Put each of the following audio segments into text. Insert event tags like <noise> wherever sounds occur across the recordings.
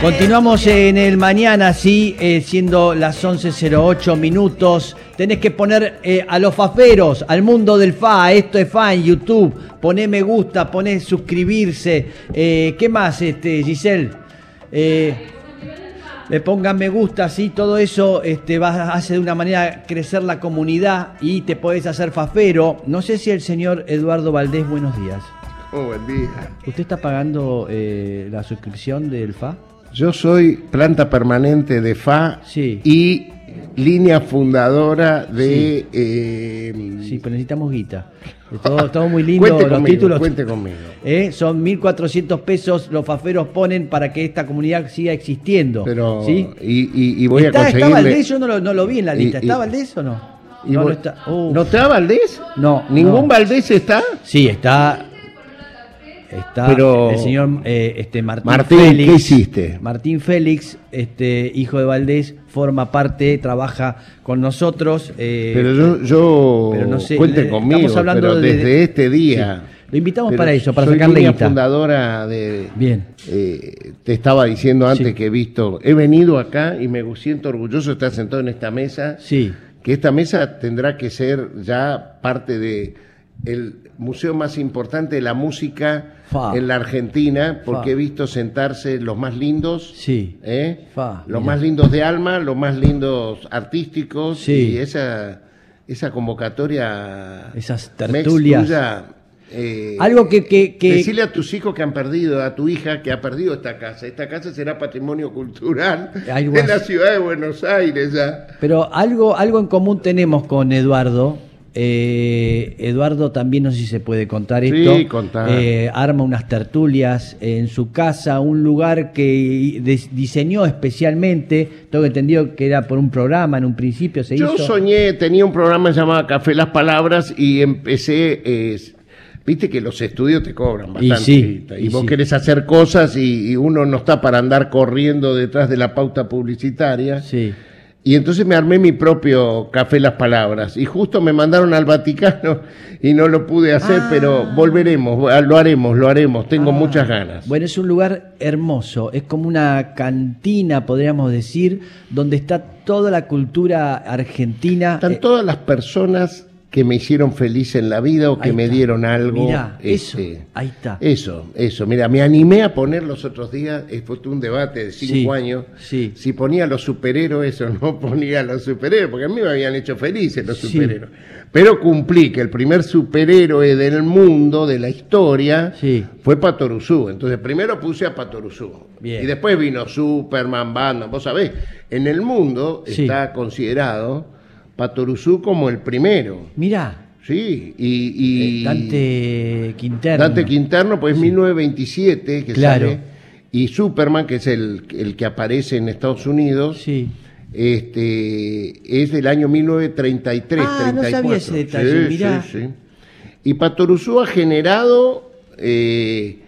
Continuamos en el mañana, sí, eh, siendo las 11.08 minutos. Tenés que poner eh, a los faferos, al mundo del fa, esto es fa en YouTube. Poné me gusta, poné suscribirse. Eh, ¿Qué más, este, Giselle? le pongan me gusta, sí, todo eso este, va, hace de una manera crecer la comunidad y te podés hacer fafero. No sé si el señor Eduardo Valdés, buenos días. Oh, buen día. ¿Usted está pagando la suscripción del FA? Yo soy planta permanente de FA y línea fundadora de... Sí, eh, sí pero necesitamos guita. Todo, muy lindo, cuente los títulos. Cuente conmigo. Eh, son 1.400 pesos los faferos ponen para que esta comunidad siga existiendo. Pero, ¿sí? y, voy ¿Está, a conseguirle... ¿Está Valdés? Yo no lo, no lo vi en la lista. ¿Está Valdés o no? No, no, está. ¿No está Valdés? No. ¿Ningún Valdés está? Sí, está Está el señor eh, este, Martín, Martín Félix. ¿Qué hiciste? Martín Félix, este, hijo de Valdés, forma parte, trabaja con nosotros. Eh, pero yo, yo pero no sé, cuente conmigo, estamos hablando desde este día. Lo invitamos para eso, para sacarle guita. fundadora de... Bien. Eh, te estaba diciendo antes que he visto... He venido acá y me siento orgulloso de estar sentado en esta mesa. Sí. Que esta mesa tendrá que ser ya parte de el museo más importante de la música en la Argentina, porque he visto sentarse los más lindos, sí. ¿eh? los más lindos de alma, los más lindos artísticos, y esa, esa convocatoria, esas tertulias. eh, Algo que, que, Decirle a tus hijos que han perdido, a tu hija que ha perdido esta casa. Esta casa será patrimonio cultural en la ciudad de Buenos Aires ya. Pero algo, algo en común tenemos con Eduardo, eh, Eduardo también, no sé si se puede contar esto, eh, arma unas tertulias en su casa, un lugar que diseñó especialmente, tengo entendido que era por un programa en un principio, se Yo soñé, tenía un programa llamado Café Las Palabras y empecé... Viste que los estudios te cobran bastante. Y, vos querés hacer cosas y, y, uno no está para andar corriendo detrás de la pauta publicitaria. Sí. Y entonces me armé mi propio café Las Palabras. Y justo me mandaron al Vaticano <laughs> y no lo pude hacer, pero ah. volveremos, lo haremos, lo haremos. Tengo ah. muchas ganas. Bueno, es un lugar hermoso. Es como una cantina, podríamos decir, donde está toda la cultura argentina. Están todas las personas que me hicieron feliz en la vida o que me dieron algo. Mirá, eso, este, ahí está. Eso, eso. Mira, me animé a poner los otros días, fue un debate de cinco años, sí. si ponía los superhéroes o no <laughs> ponía los superhéroes, porque a mí me habían hecho felices los superhéroes. Pero cumplí que el primer superhéroe del mundo, de la historia, fue Patoruzú. Entonces primero puse a Patoruzú. Y después vino Superman, Batman, vos sabés, en el mundo está considerado Patoruzú como el primero. Mirá. Sí, y, eh, Dante Quinterno. Dante Quinterno, pues 1927, que claro. y Superman, que es el, que aparece en Estados Unidos, sí. este, es del año 1933. Ah, no sabía ese detalle, sí, mirá. Sí, y Patoruzú ha generado eh,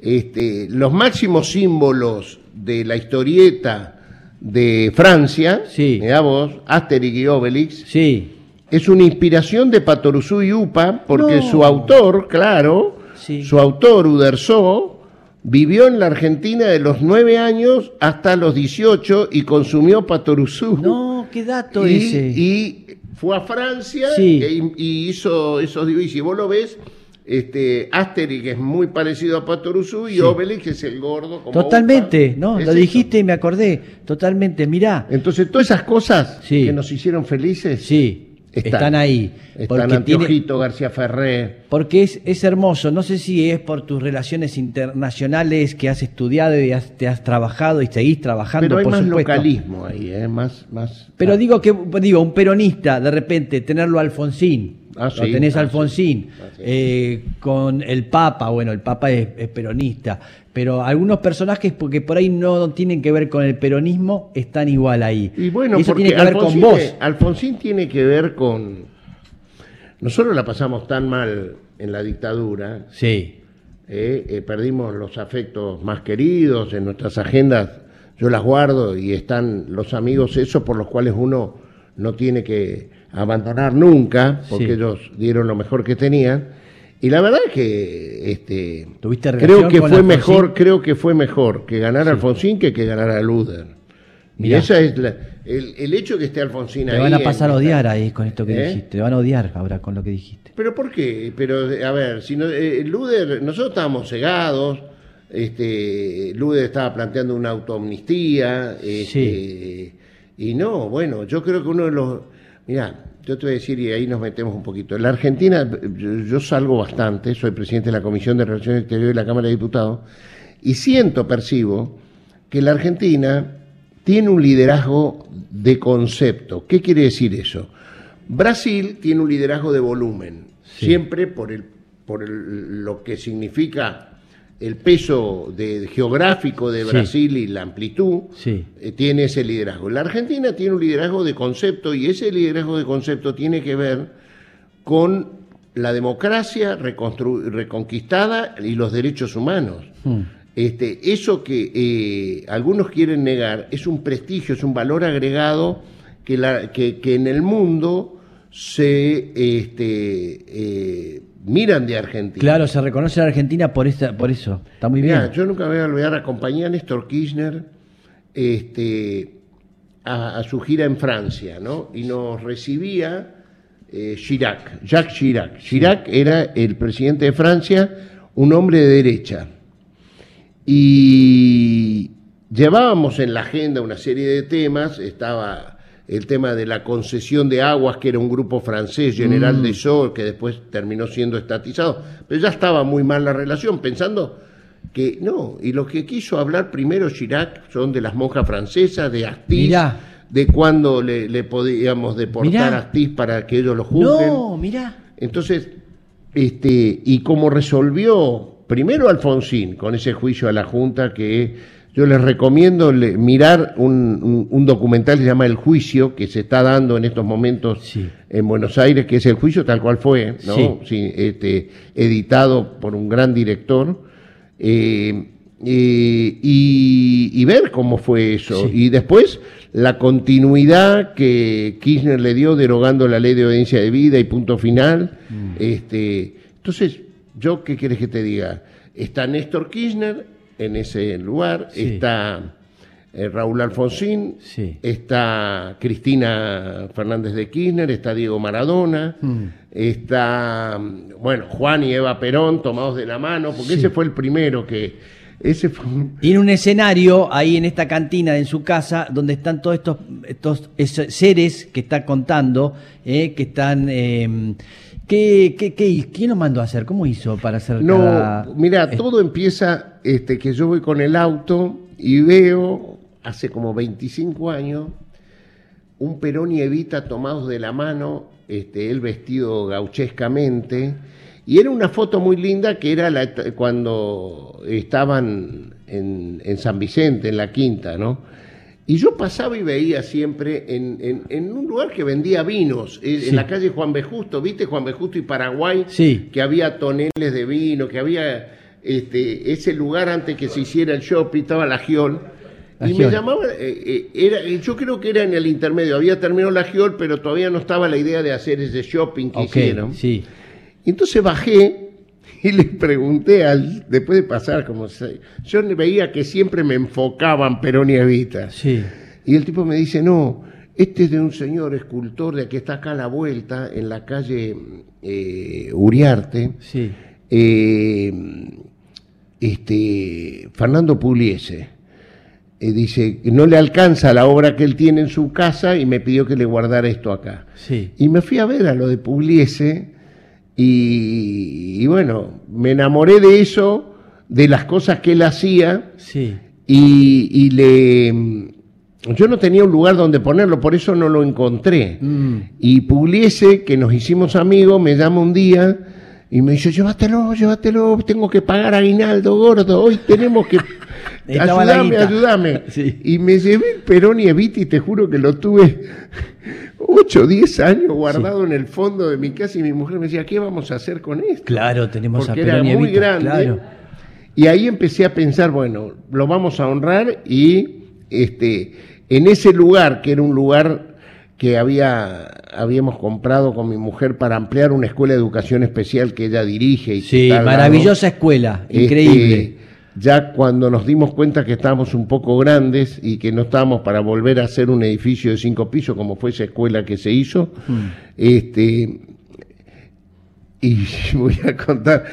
este, los máximos símbolos de la historieta de Francia, sí. vos, Asterix y Obelix, sí. es una inspiración de Patoruzú y Upa, porque su autor, claro, su autor, Uderzo, vivió en la Argentina de los nueve años hasta los 18 y consumió Patoruzú. No, qué dato y, ese. Y fue a Francia e y hizo esos dibujos. Y vos lo ves, este, Asterix es muy parecido a Patoruzú y Obelix es el gordo. Totalmente, ¿no? Lo dijiste y me acordé. Totalmente, mirá. Entonces, todas esas cosas que nos hicieron felices. Sí. Están, ahí. Están Antiojito, García Ferrer. Porque es, es hermoso. No sé si es por tus relaciones internacionales que has estudiado y te has trabajado y seguís trabajando. Pero hay más localismo ahí, ¿eh? más, más. Pero digo que digo un peronista de repente tenerlo Alfonsín Ah, lo tenés ah, Alfonsín, ah, eh, con el Papa, bueno, el Papa es, peronista, pero algunos personajes porque por ahí no tienen que ver con el peronismo están igual ahí. Y bueno, eso tiene que ver con vos. Alfonsín tiene que ver con... Nosotros la pasamos tan mal en la dictadura. Sí. Eh, eh, perdimos los afectos más queridos en nuestras agendas. Yo las guardo y están los amigos esos por los cuales uno no tiene que abandonar nunca, porque ellos dieron lo mejor que tenían. Y la verdad es que este, creo que fue mejor, creo que fue mejor que ganar Alfonsín que que ganar a Luder. Y esa es el, hecho que esté Alfonsín ahí. Te van a pasar a odiar ahí con esto que ¿Eh? dijiste. Te van a odiar ahora con lo que dijiste. Pero ¿por qué? Pero a ver, si no, eh, Luder, nosotros estábamos cegados. Este, Luder estaba planteando una autoamnistía. Este, y no, bueno, yo creo que uno de los. Mira, yo te voy a decir, y ahí nos metemos un poquito. En la Argentina, yo, salgo bastante, soy presidente de la Comisión de Relaciones Exteriores de la Cámara de Diputados, y siento, percibo, que la Argentina tiene un liderazgo de concepto. ¿Qué quiere decir eso? Brasil tiene un liderazgo de volumen, siempre por, el, por lo que significa el peso de, geográfico de Brasil y la amplitud, eh, tiene ese liderazgo. La Argentina tiene un liderazgo de concepto y ese liderazgo de concepto tiene que ver con la democracia reconquistada y los derechos humanos. Hmm. Este, eso que eh, algunos quieren negar es un prestigio, es un valor agregado que, la, que, en el mundo se este, eh, miran de Argentina. Claro, se reconoce a Argentina por, esta, por eso. Está muy bien. yo nunca voy a olvidar, acompañé a Néstor Kirchner este, a, su gira en Francia, ¿no? Y nos recibía eh, Chirac, Jacques Chirac. Chirac era el presidente de Francia, un hombre de derecha. Y llevábamos en la agenda una serie de temas, estaba el tema de la concesión de aguas, que era un grupo francés, General mm. de Sol, que después terminó siendo estatizado, pero ya estaba muy mal la relación, pensando que no, y lo que quiso hablar primero Chirac son de las monjas francesas, de Astiz, de cuándo le, podíamos deportar a Astiz para que ellos lo juzguen. No, mira. Entonces, este, y como resolvió primero Alfonsín con ese juicio a la Junta que yo les recomiendo mirar un, documental que se llama El Juicio, que se está dando en estos momentos en Buenos Aires, que es el juicio tal cual fue, ¿no? Este, editado por un gran director, eh, eh, y, ver cómo fue eso. Y después la continuidad que Kirchner le dio derogando la ley de obediencia de vida y punto final. Mm. Este, entonces, yo, ¿qué quieres que te diga? Está Néstor Kirchner en ese lugar, está eh, Raúl Alfonsín, está Cristina Fernández de Kirchner, está Diego Maradona, mm. está, bueno, Juan y Eva Perón tomados de la mano, porque ese fue el primero que... Ese fue Y en un escenario, ahí en esta cantina en su casa, donde están todos estos, estos seres que está contando, eh, que están... Eh, ¿Qué, qué, qué, quién lo mandó a hacer? ¿Cómo hizo para hacer No, mira, todo empieza este, que yo voy con el auto y veo, hace como 25 años, un Perón y Evita tomados de la mano, este, él vestido gauchescamente, y era una foto muy linda que era la, cuando estaban en, en San Vicente, en la quinta, ¿no? Y yo pasaba y veía siempre en, un lugar que vendía vinos, eh, en la calle Juan B. Justo, ¿viste? Juan B. Justo y Paraguay, sí. que había toneles de vino, que había este, ese lugar antes que se hiciera el shopping, estaba la Giol. y me llamaba, eh, eh, era, yo creo que era en el intermedio, había terminado la Giol, pero todavía no estaba la idea de hacer ese shopping que hicieron. Sí. entonces bajé y le pregunté al, después de pasar como se, yo veía que siempre me enfocaban Evita. Sí. Y el tipo me dice, no, este es de un señor escultor de que está acá a la vuelta, en la calle eh, Uriarte. Sí. Eh, este, Fernando Pugliese. Eh, dice no le alcanza la obra que él tiene en su casa y me pidió que le guardara esto acá. Sí. Y me fui a ver a lo de Pugliese y, bueno, me enamoré de eso, de las cosas que él hacía. Sí. Y, le. Yo no tenía un lugar donde ponerlo, por eso no lo encontré. Mm. Y Pugliese, que nos hicimos amigos, me llama un día y me dice, llévatelo, llévatelo, tengo que pagar aguinaldo gordo, hoy tenemos que... <laughs> ayúdame, ayúdame. <laughs> Y me llevé Perón y Evita y te juro que lo tuve 8 o 10 años guardado en el fondo de mi casa y mi mujer me decía, ¿qué vamos a hacer con esto? Claro, tenemos Porque a era muy grande. Y ahí empecé a pensar, bueno, lo vamos a honrar y este, en ese lugar, que era un lugar que había, habíamos comprado con mi mujer para ampliar una escuela de educación especial que ella dirige. Y sí, maravillosa escuela, este, increíble. Ya cuando nos dimos cuenta que estábamos un poco grandes y que no estábamos para volver a hacer un edificio de cinco pisos como fue esa escuela que se hizo, mm. este, y <laughs> voy a contar,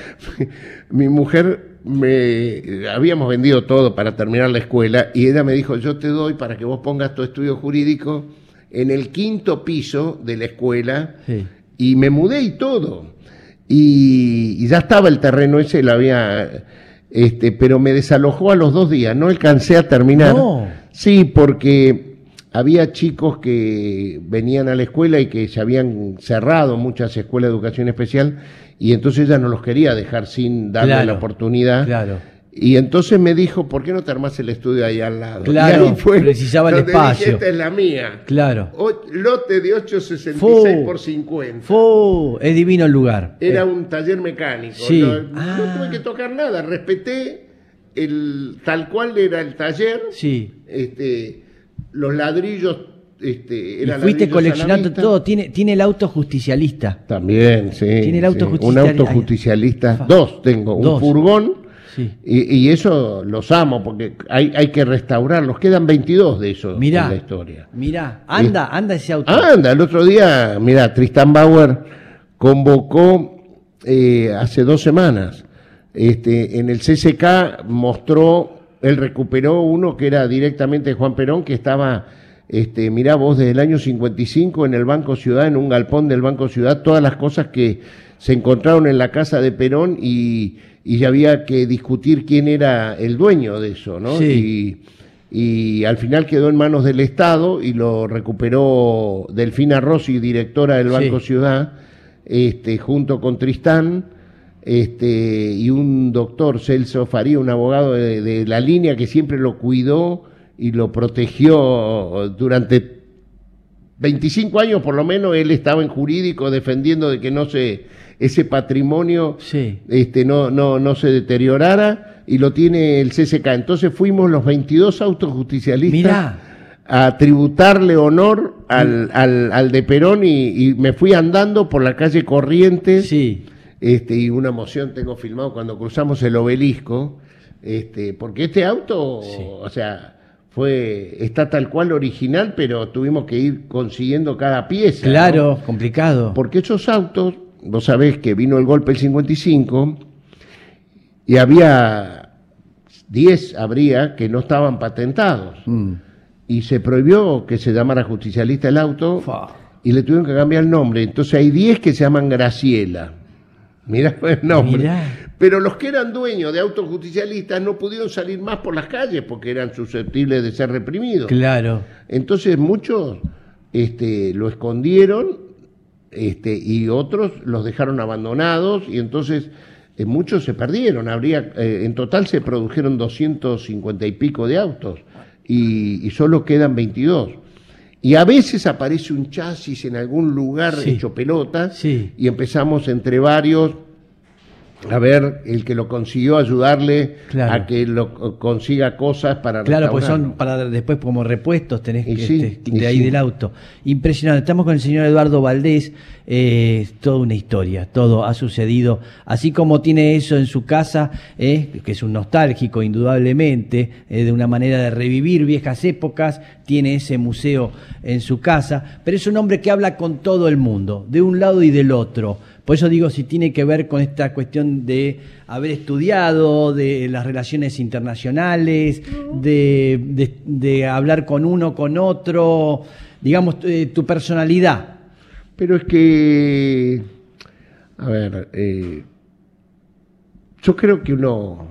mi mujer me habíamos vendido todo para terminar la escuela y ella me dijo, yo te doy para que vos pongas tu estudio jurídico en el quinto piso de la escuela y me mudé y todo. Y, ya estaba el terreno ese, lo había, este, pero me desalojó a los dos días, no alcancé a terminar. Sí, porque había chicos que venían a la escuela y que se habían cerrado muchas escuelas de educación especial y entonces ella no los quería dejar sin darle la oportunidad. Claro. Y entonces me dijo, ¿por qué no te armas el estudio ahí al lado? Claro, precisaba el espacio. esta es la mía. Claro. lote de 866 por 50. es divino el lugar. Era un taller mecánico. Sí. No, ah. tuve que tocar nada, respeté el tal cual era el taller. Sí. Este, los ladrillos este, y fuiste coleccionando todo, tiene, tiene el auto justicialista. También, sí. Tiene el auto justicialista. Un auto justicialista, dos tengo, un furgón y, eso los amo porque hay, hay que restaurarlos. Quedan 22 de esos en la historia. Mirá, anda, anda ese auto. Anda, el otro día, mira, Tristan Bauer convocó eh, hace dos semanas. Este, en el CCK mostró, él recuperó uno que era directamente de Juan Perón, que estaba, este, mirá vos, desde el año 55 en el Banco Ciudad, en un galpón del Banco Ciudad, todas las cosas que se encontraron en la casa de Perón y y había que discutir quién era el dueño de eso, ¿no? Y, al final quedó en manos del Estado y lo recuperó Delfina Rossi, directora del Banco Ciudad, este, junto con Tristán este, y un doctor, Celso Faría, un abogado de, de la línea que siempre lo cuidó y lo protegió durante 25 años por lo menos, él estaba en jurídico defendiendo de que no se ese patrimonio este, no, no, no se deteriorara y lo tiene el CCK. Entonces fuimos los 22 autos justicialistas a tributarle honor al, al, al de Perón y, me fui andando por la calle Corrientes. Sí. Este, y una emoción tengo filmado cuando cruzamos el obelisco, este, porque este auto, o sea, fue, está tal cual original, pero tuvimos que ir consiguiendo cada pieza. Claro, complicado. Porque esos autos vos sabés que vino el golpe el 55 y había 10, habría, que no estaban patentados. Mm. Y se prohibió que se llamara justicialista el auto y le tuvieron que cambiar el nombre. Entonces hay 10 que se llaman Graciela. Mira el nombre. Pero los que eran dueños de autos justicialistas no pudieron salir más por las calles porque eran susceptibles de ser reprimidos. Claro. Entonces muchos este, lo escondieron este, y otros los dejaron abandonados y entonces eh, muchos se perdieron. Habría, eh, en total se produjeron 250 y pico de autos y, solo quedan 22. Y a veces aparece un chasis en algún lugar hecho pelota y empezamos entre varios a ver el que lo consiguió ayudarle a que lo consiga cosas para claro pues son para después como repuestos tenés que este, de ahí del auto. Impresionante. Estamos con el señor Eduardo Valdés eh, toda una historia todo ha sucedido así como tiene eso en su casa eh, que es un nostálgico indudablemente eh, de una manera de revivir viejas épocas tiene ese museo en su casa pero es un hombre que habla con todo el mundo de un lado y del otro por eso digo si tiene que ver con esta cuestión de haber estudiado, de las relaciones internacionales, de, hablar con uno, con otro, digamos, eh, tu personalidad. Pero es que, a ver, eh, yo creo que uno...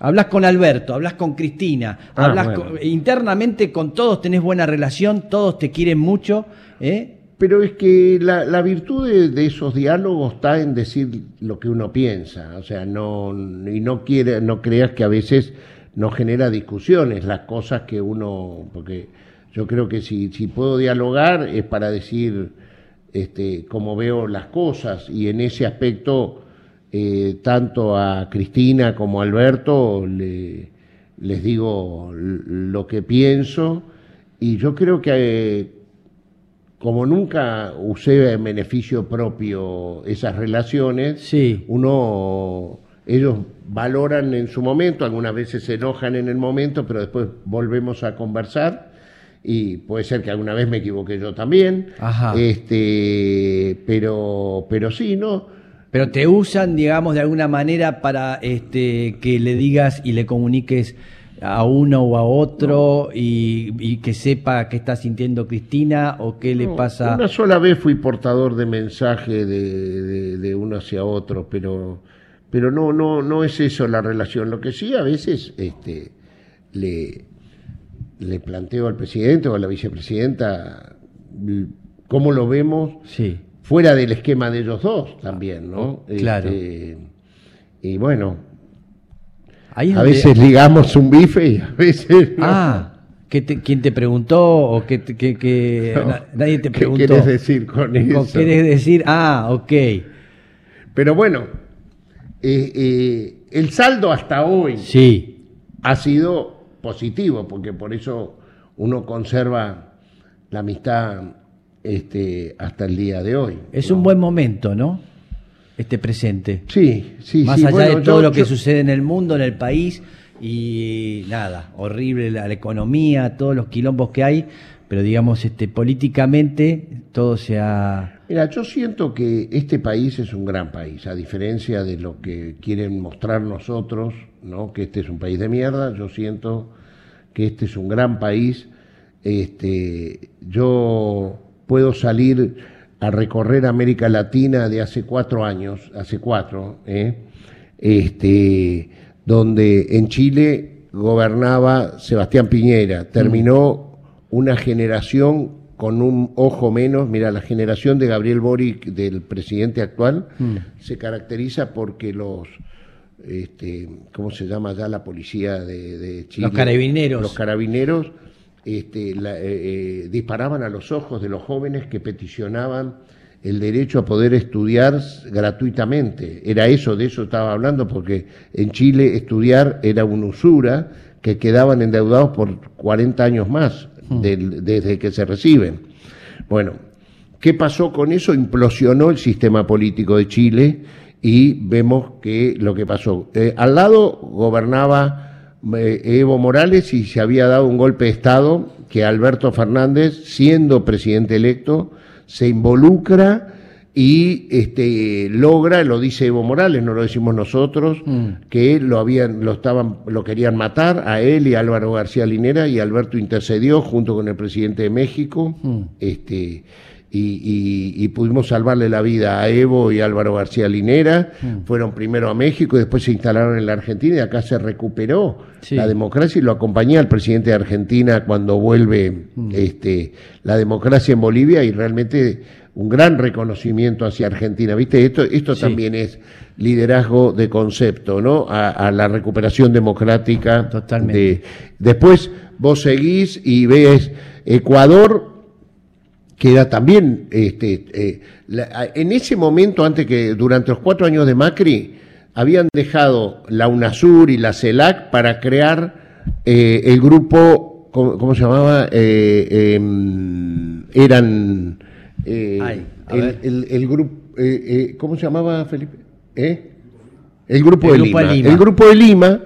Hablas con Alberto, hablas con Cristina, ah, hablas internamente con todos, tenés buena relación, todos te quieren mucho, ¿eh? Pero es que la, virtud de, esos diálogos está en decir lo que uno piensa, o sea, no, y no quiere, no creas que a veces no genera discusiones las cosas que uno, porque yo creo que si, puedo dialogar es para decir este, cómo veo las cosas y en ese aspecto eh, tanto a Cristina como a Alberto le, les digo lo que pienso y yo creo que como nunca usé en beneficio propio esas relaciones, sí. uno, ellos valoran en su momento, algunas veces se enojan en el momento, pero después volvemos a conversar y puede ser que alguna vez me equivoqué yo también, Ajá. este, pero, pero sí, ¿no? Pero te usan, digamos, de alguna manera para este, que le digas y le comuniques a uno o a otro y, que sepa qué está sintiendo Cristina o qué le pasa. Una sola vez fui portador de mensaje de, uno hacia otro, pero, pero no, no, no es eso la relación. Lo que sí a veces este, le, le planteo al presidente o a la vicepresidenta cómo lo vemos sí. fuera del esquema de ellos dos también, ¿no? Claro. Este, y bueno, a veces ligamos un bife y a veces. Ah, ¿quién te preguntó o que, que, nadie te preguntó? ¿Qué quieres decir con eso? ¿Quieres decir? Ah, ok. Pero bueno, eh, eh, el saldo hasta hoy sí. ha sido positivo, porque por eso uno conserva la amistad este, hasta el día de hoy. Es un buen momento, ¿no? Este presente. Sí, sí, Más allá de todo lo que sucede en el mundo, en el país, y nada, horrible la, economía, todos los quilombos que hay, pero digamos, este, políticamente todo se ha... Mira, yo siento que este país es un gran país, a diferencia de lo que quieren mostrar nosotros, ¿no? que este es un país de mierda, yo siento que este es un gran país. Este, yo puedo salir a recorrer América Latina de hace cuatro años, hace cuatro, ¿eh? este, donde en Chile gobernaba Sebastián Piñera, terminó una generación con un ojo menos, mira, la generación de Gabriel Boric, del presidente actual, mm. se caracteriza porque los, este, ¿cómo se llama ya la policía de, Chile? Los carabineros. Los carabineros este, eh, eh, disparaban a los ojos de los jóvenes que peticionaban el derecho a poder estudiar gratuitamente. Era eso, de eso estaba hablando, porque en Chile estudiar era una usura que quedaban endeudados por 40 años más hmm. desde que se reciben. Bueno, ¿qué pasó con eso? Implosionó el sistema político de Chile y vemos que lo que pasó. Eh, al lado gobernaba Evo Morales y se había dado un golpe de Estado que Alberto Fernández, siendo presidente electo, se involucra y este, logra, lo dice Evo Morales, no lo decimos nosotros, mm. que lo habían, lo estaban, lo querían matar a él y a Álvaro García Linera y Alberto intercedió junto con el presidente de México, mm. este, y, pudimos salvarle la vida a Evo y Álvaro García Linera. Mm. Fueron primero a México y después se instalaron en la Argentina y acá se recuperó la democracia y lo acompañé al presidente de Argentina cuando vuelve mm. este, la democracia en Bolivia y realmente un gran reconocimiento hacia Argentina. ¿Viste? Esto, esto también es liderazgo de concepto, ¿no? A, la recuperación democrática. Totalmente. después vos seguís y ves Ecuador que era también, este, eh, en ese momento, antes que durante los cuatro años de Macri, habían dejado la UNASUR y la CELAC para crear eh, el grupo, ¿cómo, se llamaba? Eh, em, eran el, grupo, ¿cómo se llamaba, Felipe? El grupo, de, Lima. El grupo de Lima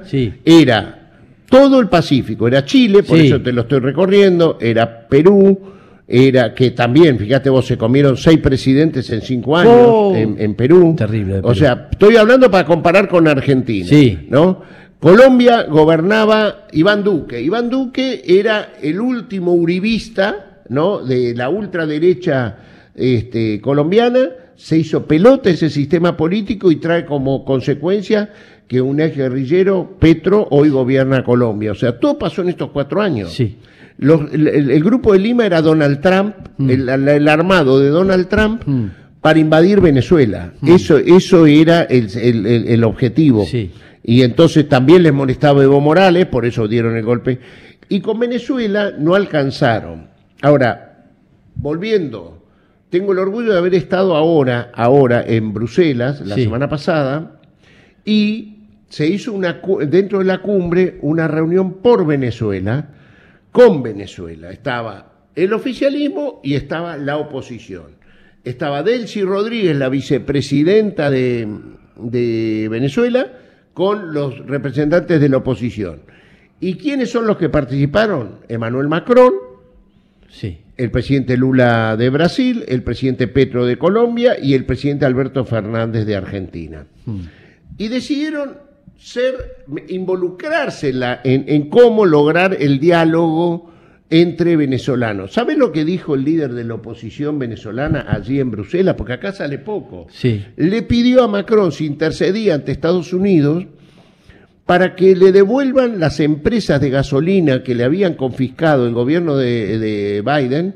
era todo el Pacífico, era Chile, por eso te lo estoy recorriendo, era Perú, era que también, fíjate vos, se comieron seis presidentes en cinco años oh. en, Perú. Terrible. O sea, estoy hablando para comparar con Argentina. Sí. ¿No? Colombia gobernaba Iván Duque. Iván Duque era el último uribista, ¿no? De la ultraderecha este, colombiana. Se hizo pelota ese sistema político y trae como consecuencia que un ex guerrillero, Petro, hoy gobierna Colombia. O sea, todo pasó en estos cuatro años. Sí el, grupo de Lima era Donald Trump, mm. el, armado de Donald Trump, mm. para invadir Venezuela. Mm. Eso, eso era el, objetivo. Y entonces también les molestaba Evo Morales, por eso dieron el golpe. Y con Venezuela no alcanzaron. Ahora, volviendo, tengo el orgullo de haber estado ahora, ahora en Bruselas, la semana pasada, y se hizo una, dentro de la cumbre una reunión por Venezuela con Venezuela. Estaba el oficialismo y estaba la oposición. Estaba Delcy Rodríguez, la vicepresidenta de, de Venezuela, con los representantes de la oposición. ¿Y quiénes son los que participaron? Emmanuel Macron, sí. el presidente Lula de Brasil, el presidente Petro de Colombia y el presidente Alberto Fernández de Argentina. Hmm. Y decidieron ser, involucrarse en, en, cómo lograr el diálogo entre venezolanos. ¿Sabe lo que dijo el líder de la oposición venezolana allí en Bruselas? Porque acá sale poco. Sí. Le pidió a Macron, si intercedía ante Estados Unidos, para que le devuelvan las empresas de gasolina que le habían confiscado el gobierno de, de Biden,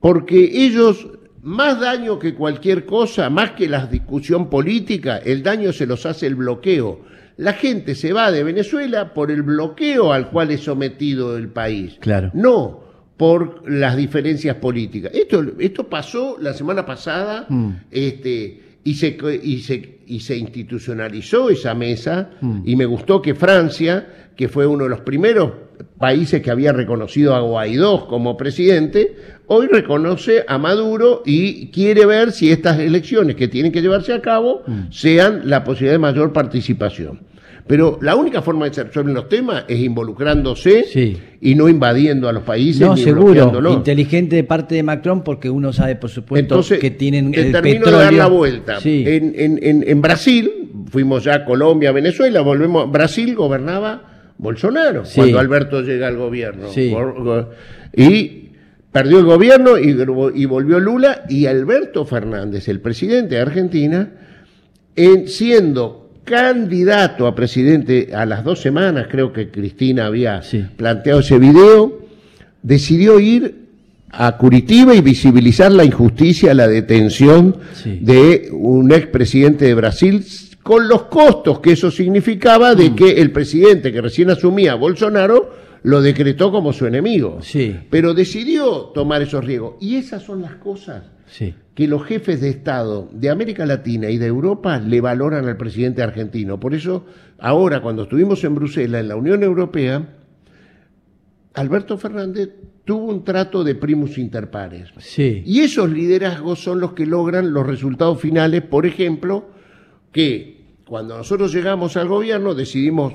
porque ellos, más daño que cualquier cosa, más que la discusión política, el daño se los hace el bloqueo la gente se va de Venezuela por el bloqueo al cual es sometido el país. Claro. No por las diferencias políticas. Esto, esto pasó la semana pasada mm. este, y, se, y, se, y se institucionalizó esa mesa mm. y me gustó que Francia, que fue uno de los primeros países que había reconocido a Guaidó como presidente, hoy reconoce a Maduro y quiere ver si estas elecciones que tienen que llevarse a cabo mm. sean la posibilidad de mayor participación. Pero la única forma de resolver los temas es involucrándose y no invadiendo a los países. No, seguro. Inteligente de parte de Macron porque uno sabe, por supuesto, que tienen el termino de dar la vuelta. En, Brasil, fuimos ya a Colombia, Venezuela, volvemos. Brasil gobernaba Bolsonaro cuando Alberto llega al gobierno. Y perdió el gobierno y, volvió Lula y Alberto Fernández, el presidente de Argentina, en, siendo candidato a presidente a las dos semanas, creo que Cristina había planteado ese video, decidió ir a Curitiba y visibilizar la injusticia, la detención de un expresidente de Brasil, con los costos que eso significaba de mm. que el presidente que recién asumía, Bolsonaro, lo decretó como su enemigo. Pero decidió tomar esos riesgos. Y esas son las cosas que los jefes de Estado de América Latina y de Europa le valoran al presidente argentino. Por eso, ahora, cuando estuvimos en Bruselas, en la Unión Europea, Alberto Fernández tuvo un trato de primus inter pares. Y esos liderazgos son los que logran los resultados finales, por ejemplo, que cuando nosotros llegamos al gobierno decidimos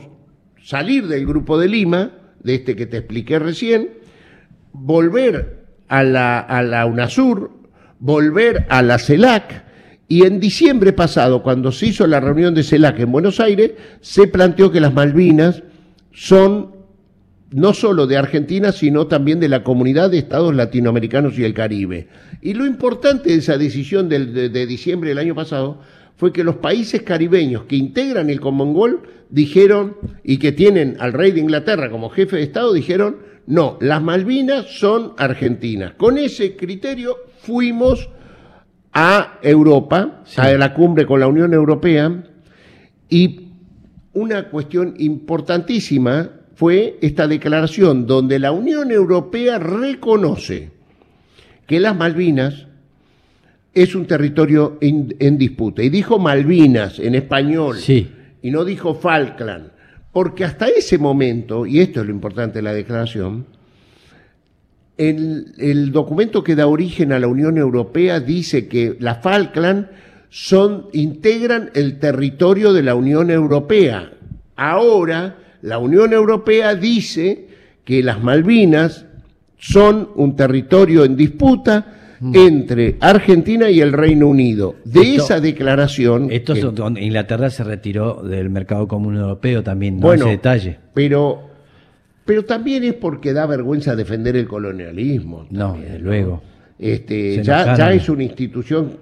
salir del grupo de Lima, de este que te expliqué recién, volver a la, a la UNASUR, volver a la CELAC, y en diciembre pasado, cuando se hizo la reunión de CELAC en Buenos Aires, se planteó que las Malvinas son no solo de Argentina, sino también de la comunidad de estados latinoamericanos y el Caribe. Y lo importante de esa decisión de, diciembre del año pasado fue que los países caribeños que integran el Commonwealth dijeron, y que tienen al rey de Inglaterra como jefe de Estado, dijeron, no, las Malvinas son argentinas. Con ese criterio fuimos a Europa, a la cumbre con la Unión Europea, y una cuestión importantísima fue esta declaración donde la Unión Europea reconoce que las Malvinas es un territorio en disputa. Y dijo Malvinas en español, y no dijo Falkland, porque hasta ese momento, y esto es lo importante de la declaración, el, documento que da origen a la Unión Europea dice que las Falkland son, integran el territorio de la Unión Europea. Ahora, la Unión Europea dice que las Malvinas son un territorio en disputa mm. entre Argentina y el Reino Unido. De esa declaración... Esto es donde Inglaterra se retiró del mercado común europeo también, no ese detalle. Pero pero también es porque da vergüenza defender el colonialismo. no, desde luego. Este, ya, ya es una institución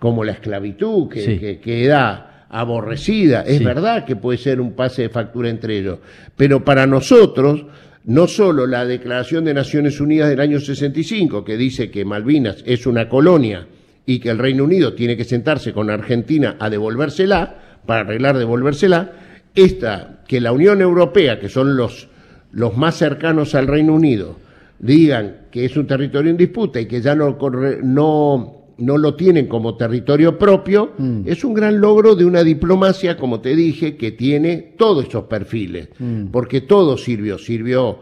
como la esclavitud que, queda aborrecida. Es verdad que puede ser un pase de factura entre ellos, pero para nosotros, no solo la Declaración de Naciones Unidas del año 65, que dice que Malvinas es una colonia y que el Reino Unido tiene que sentarse con Argentina a devolvérsela, para arreglar devolvérsela, esta, que la Unión Europea, que son los los más cercanos al Reino Unido digan que es un territorio en disputa y que ya no, no, no lo tienen como territorio propio, mm. es un gran logro de una diplomacia, como te dije, que tiene todos esos perfiles, mm. porque todo sirvió, sirvió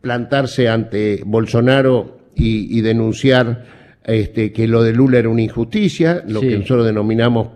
plantarse ante Bolsonaro y, denunciar este, que lo de Lula era una injusticia, lo que nosotros denominamos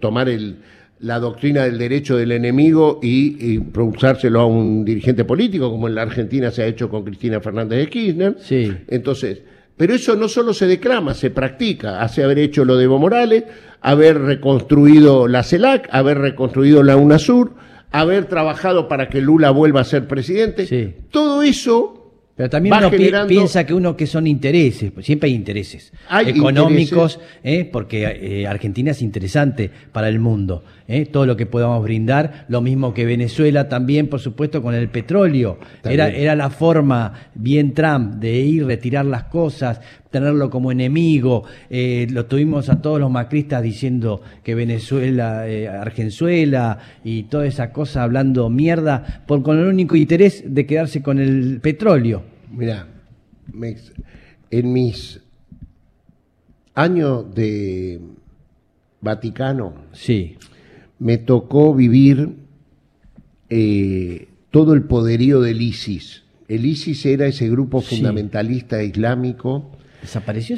tomar el, la doctrina del derecho del enemigo y, y a un dirigente político, como en la Argentina se ha hecho con Cristina Fernández de Kirchner. Sí. Entonces, pero eso no solo se declama, se practica. Hace haber hecho lo de Evo Morales, haber reconstruido la CELAC, haber reconstruido la UNASUR, haber trabajado para que Lula vuelva a ser presidente. Sí. Todo eso pero también uno piensa que uno que son intereses, pues siempre hay intereses económicos, ¿eh? porque eh, Argentina es interesante para el mundo, ¿eh? todo lo que podamos brindar, lo mismo que Venezuela también, por supuesto, con el petróleo. Era, era la forma bien Trump de ir, retirar las cosas, tenerlo como enemigo. lo tuvimos a todos los macristas diciendo que Venezuela, Argenzuela y toda esa cosa hablando mierda, por, con el único interés de quedarse con el petróleo. Mira, en mis años de Vaticano, sí. Me tocó vivir eh, todo el poderío del ISIS. El ISIS era ese grupo fundamentalista islámico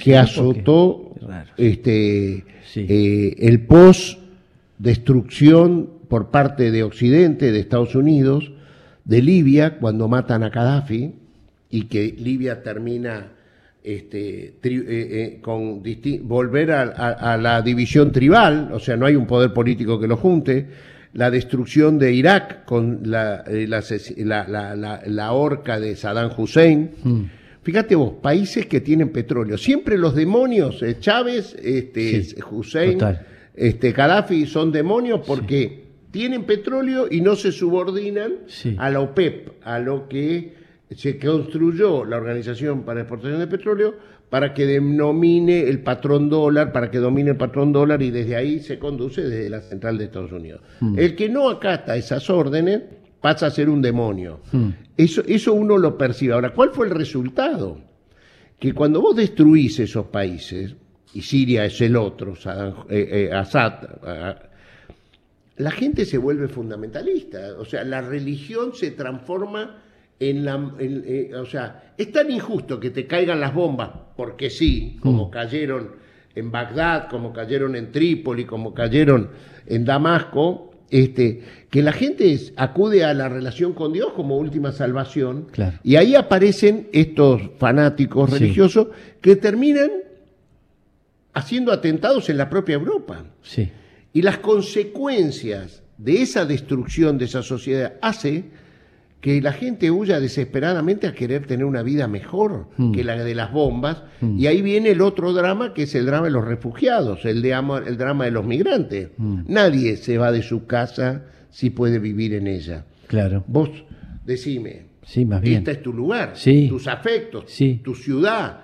que azotó este, eh, el post destrucción por parte de Occidente, de Estados Unidos, de Libia, cuando matan a Gaddafi, y que Libia termina este, eh, eh, con volver a, la división tribal, o sea, no hay un poder político que lo junte, la destrucción de Irak con la, eh, la, horca de Saddam Hussein. Hmm. Fíjate vos, países que tienen petróleo, siempre los demonios, Chávez, este, Hussein, este, Gaddafi son demonios porque tienen petróleo y no se subordinan a la OPEP, a lo que se construyó la Organización para Exportación de Petróleo para que denomine el patrón dólar, para que domine el patrón dólar y desde ahí se conduce desde la central de Estados Unidos. Hmm. El que no acata esas órdenes pasa a ser un demonio. Hmm. Eso, eso uno lo percibe. Ahora, ¿cuál fue el resultado? Que cuando vos destruís esos países, y Siria es el otro, eh, eh, Assad, la gente se vuelve fundamentalista. O sea, la religión se transforma en la, eh, o sea, es tan injusto que te caigan las bombas, porque sí, como mm. cayeron en Bagdad, como cayeron en Trípoli, como cayeron en Damasco, este, que la gente acude a la relación con Dios como última salvación, y ahí aparecen estos fanáticos religiosos que terminan haciendo atentados en la propia Europa. Sí. Y las consecuencias de esa destrucción de esa sociedad hace que la gente huya desesperadamente a querer tener una vida mejor hmm. que la de las bombas. Hmm. Y ahí viene el otro drama, que es el drama de los refugiados, el, de, el drama de los migrantes. Hmm. Nadie se va de su casa si puede vivir en ella. Claro. Vos decime, sí, más bien. este es tu lugar, sí. tus afectos, sí. tu ciudad,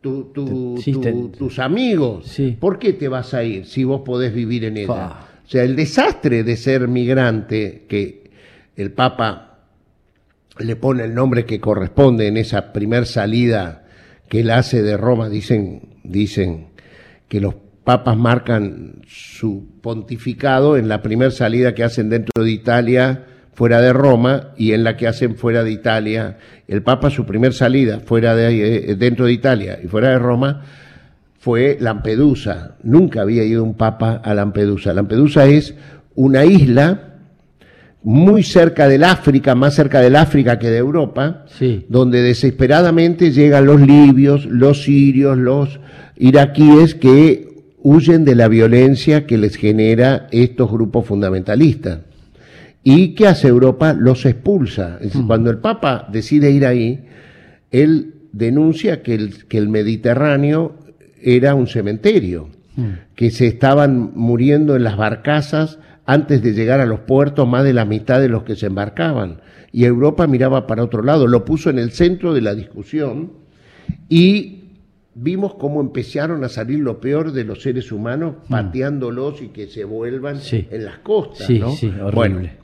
tus amigos. ¿Por qué te vas a ir si vos podés vivir en ella? O sea, el desastre de ser migrante que el Papa le pone el nombre que corresponde en esa primer salida que él hace de Roma. Dicen, dicen que los papas marcan su pontificado en la primera salida que hacen dentro de Italia, fuera de Roma, y en la que hacen fuera de Italia. El papa, su primer salida fuera de, eh, dentro de Italia y fuera de Roma, fue Lampedusa. Nunca había ido un papa a Lampedusa. Lampedusa es una isla muy cerca del África, más cerca del África que de Europa, donde desesperadamente llegan los libios, los sirios, los iraquíes que huyen de la violencia que les genera estos grupos fundamentalistas. ¿Y qué hace Europa? Los expulsa. Mm. Cuando el Papa decide ir ahí, él denuncia que el, que el Mediterráneo era un cementerio, mm. que se estaban muriendo en las barcazas antes de llegar a los puertos más de la mitad de los que se embarcaban. Y Europa miraba para otro lado, lo puso en el centro de la discusión y vimos cómo empezaron a salir lo peor de los seres humanos, mm. pateándolos y que se vuelvan en las costas. Sí, sí, horrible.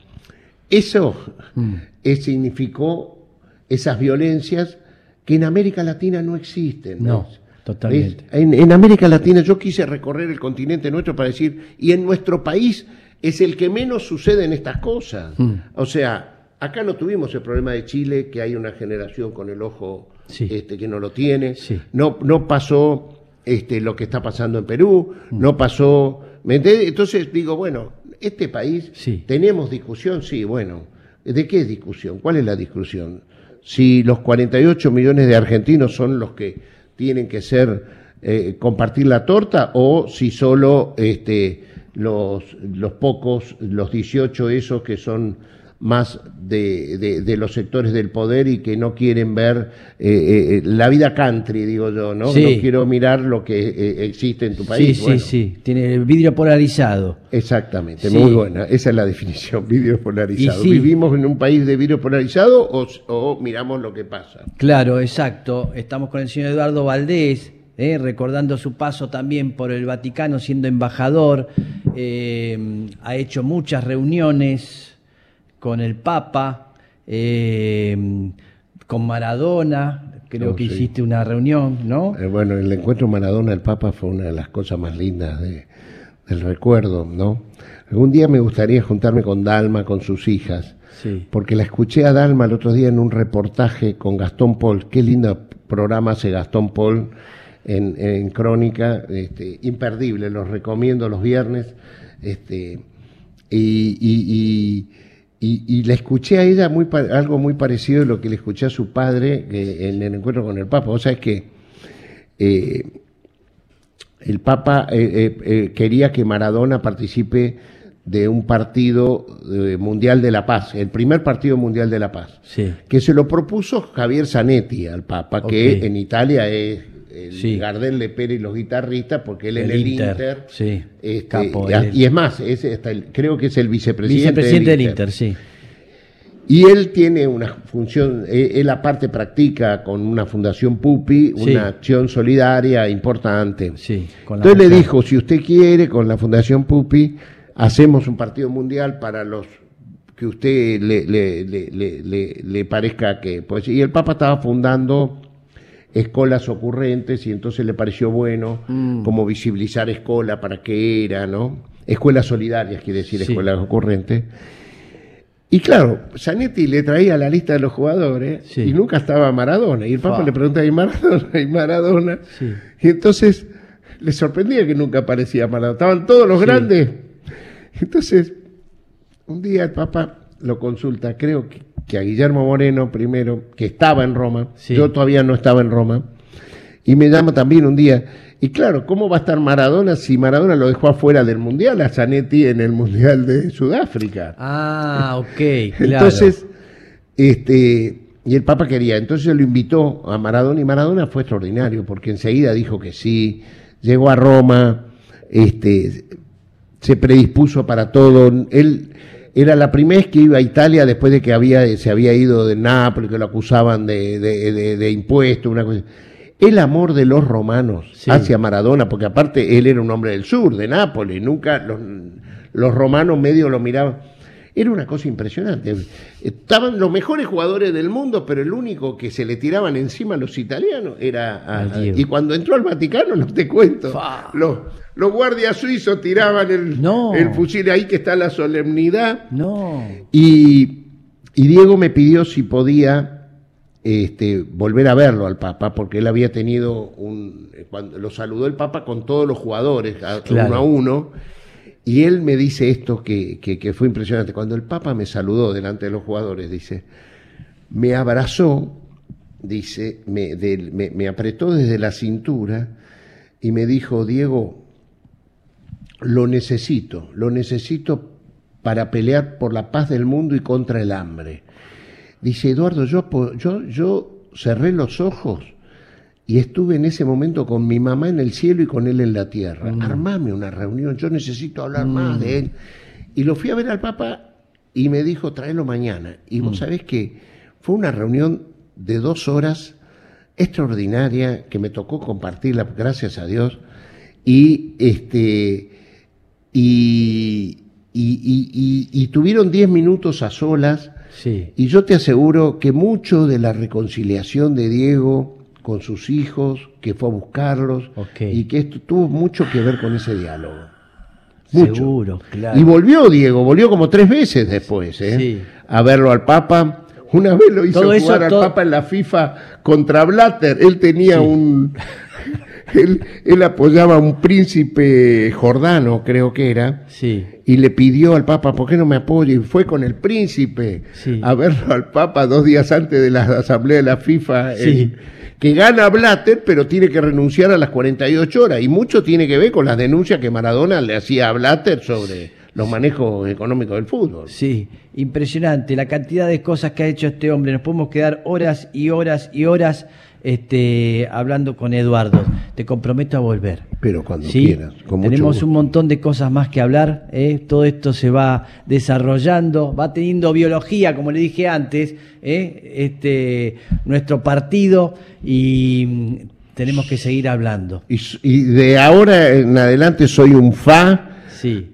eso mm. significó esas violencias que en América Latina no existen. No. Totalmente. En, en, América Latina yo quise recorrer el continente nuestro para decir, y en nuestro país es el que menos sucede en estas cosas. Mm. O sea, Acá no tuvimos el problema de Chile, que hay una generación con el ojo este, que no lo tiene. No, no pasó este, lo que está pasando en Perú, mm. no pasó... Entonces digo, bueno, este país, ¿tenemos discusión? Sí, bueno. ¿De qué es discusión? ¿Cuál es la discusión? Si los 48 millones de argentinos son los que tienen que ser, eh, compartir la torta, o si solo este, los, los pocos, los 18 esos que son más de, de, los sectores del poder y que no quieren ver eh, eh, la vida country, digo yo, ¿no? No quiero mirar lo que eh, existe en tu país. Sí, sí, sí, tiene el vidrio polarizado. Exactamente, muy buena, esa es la definición, <laughs> vidrio polarizado. ¿Vivimos en un país de vidrio polarizado o, o, miramos lo que pasa? Claro, exacto. Estamos con el señor Eduardo Valdés. Recordando su paso también por el Vaticano siendo embajador, ha hecho muchas reuniones con el Papa, eh, con Maradona, creo oh, que hiciste una reunión, ¿no? Eh, bueno, el encuentro Maradona-el Papa fue una de las cosas más lindas del recuerdo, ¿no? Algún día me gustaría juntarme con Dalma, con sus hijas, porque la escuché a Dalma el otro día en un reportaje con Gastón Paul, qué lindo programa hace Gastón Paul en, Crónica, este, imperdible, los recomiendo los viernes, este, y y, le escuché a ella muy, algo muy parecido a lo que le escuché a su padre en el encuentro con el Papa. O sea, es que eh, el Papa eh, eh, quería que Maradona participe de un partido mundial de la paz, el primer partido mundial de la paz, que se lo propuso Javier Zanetti al Papa, que en Italia es el Gardel Le Pere y los guitarristas, porque él es el Inter. sí. Este, y, es más, es, creo que es el vicepresidente, vicepresidente del, Inter. sí. Y él tiene una función, eh, él aparte practica con una fundación Pupi una acción solidaria importante. Sí, Entonces le dijo, si usted quiere, con la fundación Pupi, hacemos un partido mundial para los que usted le, le, le, le parezca que... Pues, y el Papa estaba fundando escolas ocurrentes y entonces le pareció bueno mm. como visibilizar escuela para qué era, ¿no? Escuelas solidarias, quiere decir, escuelas ocurrentes. Y claro, Zanetti le traía la lista de los jugadores y nunca estaba Maradona. Y el Papa le pregunta, ¿y Maradona? ¿Y Maradona? Y entonces le sorprendía que nunca aparecía Maradona. Estaban todos los grandes. Entonces, un día el Papa lo consulta, creo que que a Guillermo Moreno primero, que estaba en Roma, yo todavía no estaba en Roma, y me llama también un día, y claro, ¿cómo va a estar Maradona si Maradona lo dejó afuera del Mundial a Zanetti en el Mundial de Sudáfrica? Ah, <laughs> ok, claro. Entonces, este, y el Papa quería, entonces lo invitó a Maradona, y Maradona fue extraordinario, porque enseguida dijo que sí, llegó a Roma, este, se predispuso para todo, él era la primera vez que iba a Italia después de que había, se había ido de Nápoles, que lo acusaban de, de, de, impuestos, una cosa. El amor de los romanos hacia Maradona, porque aparte él era un hombre del sur, de Nápoles, nunca los, los romanos medio lo miraban. Era una cosa impresionante. Estaban los mejores jugadores del mundo, pero el único que se le tiraban encima a los italianos era... y cuando entró al Vaticano, no te cuento, los, los guardias suizos tiraban el, el fusil ahí que está la solemnidad. No. Y, Diego me pidió si podía este, volver a verlo al Papa, porque él había tenido un. Cuando lo saludó el Papa con todos los jugadores, uno a uno. Y él me dice esto que, que, fue impresionante. Cuando el Papa me saludó delante de los jugadores, dice, me abrazó, dice, me, me, me apretó desde la cintura y me dijo, Diego, lo necesito, lo necesito para pelear por la paz del mundo y contra el hambre. Dice Eduardo, yo, yo, yo cerré los ojos y estuve en ese momento con mi mamá en el cielo y con él en la tierra. Mm. Armame una reunión, yo necesito hablar más de mm. él. Y lo fui a ver al Papa y me dijo, tráelo mañana. Y vos mm. sabés que fue una reunión de dos horas extraordinaria que me tocó compartirla, gracias a Dios. Y este y, y, tuvieron 10 minutos a solas. Y yo te aseguro que mucho de la reconciliación de Diego con sus hijos, que fue a buscarlos, y que esto tuvo mucho que ver con ese diálogo. Mucho. Seguro, claro. Y volvió Diego, volvió como tres veces después, ¿eh? A verlo al Papa. Una vez lo hizo jugar al Papa en la FIFA contra Blatter. Él tenía un. <laughs> él, apoyaba a un príncipe jordano, creo que era. Sí. Y le pidió al Papa, ¿por qué no me apoya? Y fue con el príncipe a verlo al Papa dos días antes de la asamblea de la FIFA. Sí que gana Blatter, pero tiene que renunciar a las 48 horas. Y mucho tiene que ver con las denuncias que Maradona le hacía a Blatter sobre los manejos económicos del fútbol. Sí, impresionante la cantidad de cosas que ha hecho este hombre. Nos podemos quedar horas y horas y horas este, hablando con Eduardo. Te comprometo a volver. Pero cuando quieras. Tenemos un montón de cosas más que hablar. ¿eh? Todo esto se va desarrollando, va teniendo biología, como le dije antes, ¿eh? este, nuestro partido y mm, tenemos que seguir hablando. Y, y de ahora en adelante soy un fa. Sí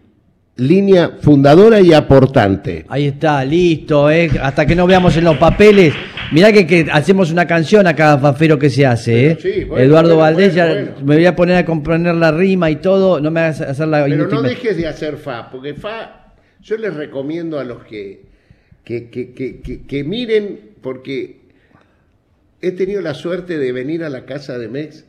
línea fundadora y aportante. Ahí está, listo, ¿eh? hasta que no veamos en los papeles. Mirá que, hacemos una canción a cada fafero que se hace, ¿eh? Eduardo Valdés, me voy a poner a componer la rima y todo, no me hagas hacer la Pero no dejes de hacer fa, porque fa, yo les recomiendo a los que, que, que, que miren, porque he tenido la suerte de venir a la casa de Mex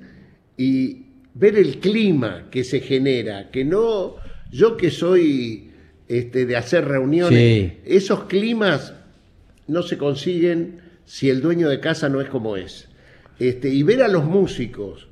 y ver el clima que se genera, que no yo que soy este, de hacer reuniones, esos climas no se consiguen si el dueño de casa no es como es. Este, y ver a los músicos,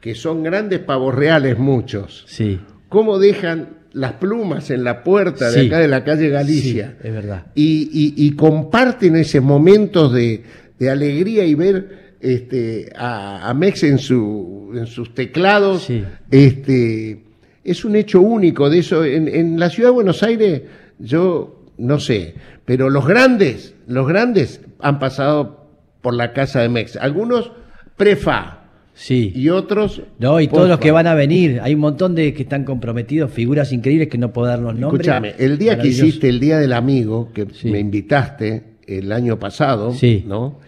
que son grandes pavos reales muchos, sí. cómo dejan las plumas en la puerta de acá de la calle Galicia. es verdad. Y, comparten esos momentos de, alegría y ver este, a, Mex en, su, en sus teclados. Este, es un hecho único de eso. En, la ciudad de Buenos Aires, yo no sé, pero los grandes, los grandes han pasado por la casa de Mex. Algunos prefa. Sí. Y otros. No, y todos los que van a venir. Hay un montón de que están comprometidos, figuras increíbles que no puedo dar los nombres. Escúchame, el día que hiciste el Día del Amigo, que me invitaste el año pasado, ¿no?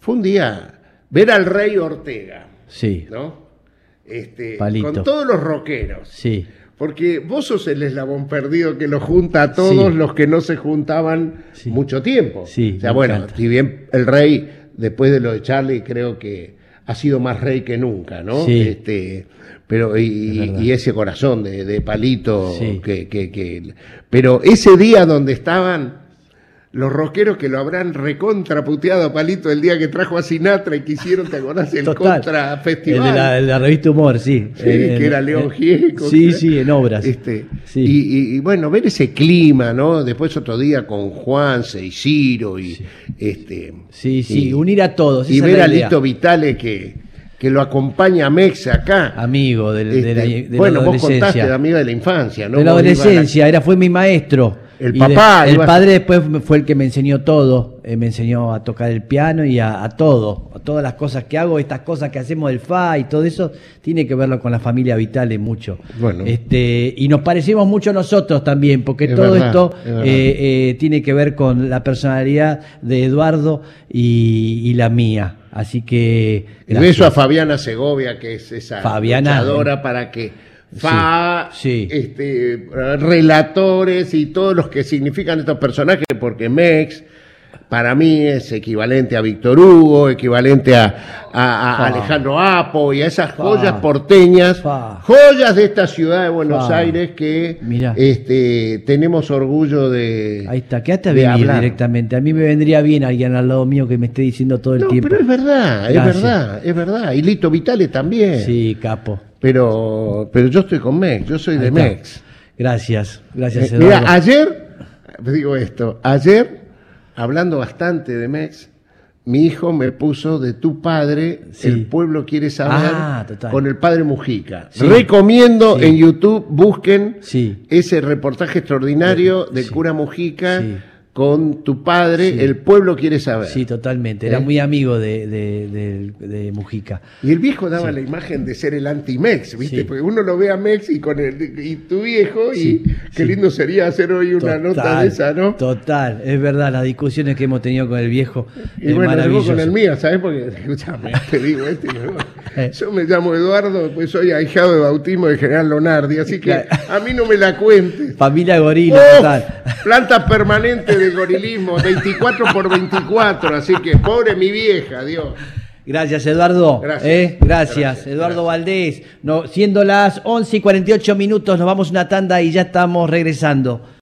Fue un día. Ver al Rey Ortega. Sí. ¿No? Este, con todos los rockeros. Sí. Porque vos sos el eslabón perdido que lo junta a todos los que no se juntaban mucho tiempo. Sí, o sea, bueno, si bien el rey, después de lo de Charlie, creo que ha sido más rey que nunca, ¿no? Este, pero y, ese corazón de, palito que, que, que, pero ese día donde estaban los rockeros que lo habrán recontraputeado a Palito el día que trajo a Sinatra y quisieron, ¿te acordás? El contra festival. El de, la, revista Humor, sí. sí que era León Gieco. Sí, sí, en obras. Este, y, bueno, ver ese clima, ¿no? Después otro día con Juanse y Ciro y este. Sí, sí, unir a todos. Y ver a Lito Vitale que, que lo acompaña a Mex acá. Amigo de, de, la, este, Bueno, vos contaste de amigo de la infancia, ¿no? De la adolescencia, era, fue mi maestro. El papá. el padre después fue el que me enseñó todo. Eh, me enseñó a tocar el piano y a, todo. A todas las cosas que hago, estas cosas que hacemos del FA y todo eso, tiene que verlo con la familia Vitale mucho. Bueno. Este, y nos parecemos mucho nosotros también, porque todo esto eh, eh, tiene que ver con la personalidad de Eduardo y, la mía. Así que. Y beso a Fabiana Segovia, que es esa Fabiana, para que fa, Este, relatores y todos los que significan estos personajes, porque Mex para mí es equivalente a Víctor Hugo, equivalente a, Alejandro Apo y a esas joyas porteñas, joyas de esta ciudad de Buenos Aires que este, tenemos orgullo de. Ahí está, quédate a venir directamente. A mí me vendría bien alguien al lado mío que me esté diciendo todo el no, tiempo. Pero es verdad, es verdad, es verdad. Y Lito Vitale también. Sí, capo. Pero, pero yo estoy con Mex, yo soy de Mex. Gracias, gracias, eh, Eduardo. Mira, ayer, digo esto, ayer, hablando bastante de Mex, mi hijo me puso de tu padre, el pueblo quiere saber, ah, con el padre Mujica. Recomiendo en YouTube, busquen ese reportaje extraordinario del cura Mujica con tu padre, el pueblo quiere saber. Sí, totalmente. Era ¿Eh? muy amigo de, Mujica. Y el viejo daba la imagen de ser el anti-Mex, ¿viste? Porque uno lo ve a Mex y con el, y tu viejo, y qué lindo sería hacer hoy una nota de esa, ¿no? Total, es verdad, las discusiones que hemos tenido con el viejo. Y bueno, luego con el mío, ¿sabes? Porque, escúchame, <laughs> te digo este, eh. yo me llamo Eduardo, pues soy ahijado de bautismo de General Lonardi, así que a mí no me la cuentes. Familia gorila, total. Planta permanente de gorilismo, 24 por 24, así que pobre mi vieja, Dios. Gracias, Eduardo. Gracias. ¿eh? Gracias. Eduardo Valdés. No, siendo las 11 y 48 minutos, nos vamos una tanda y ya estamos regresando.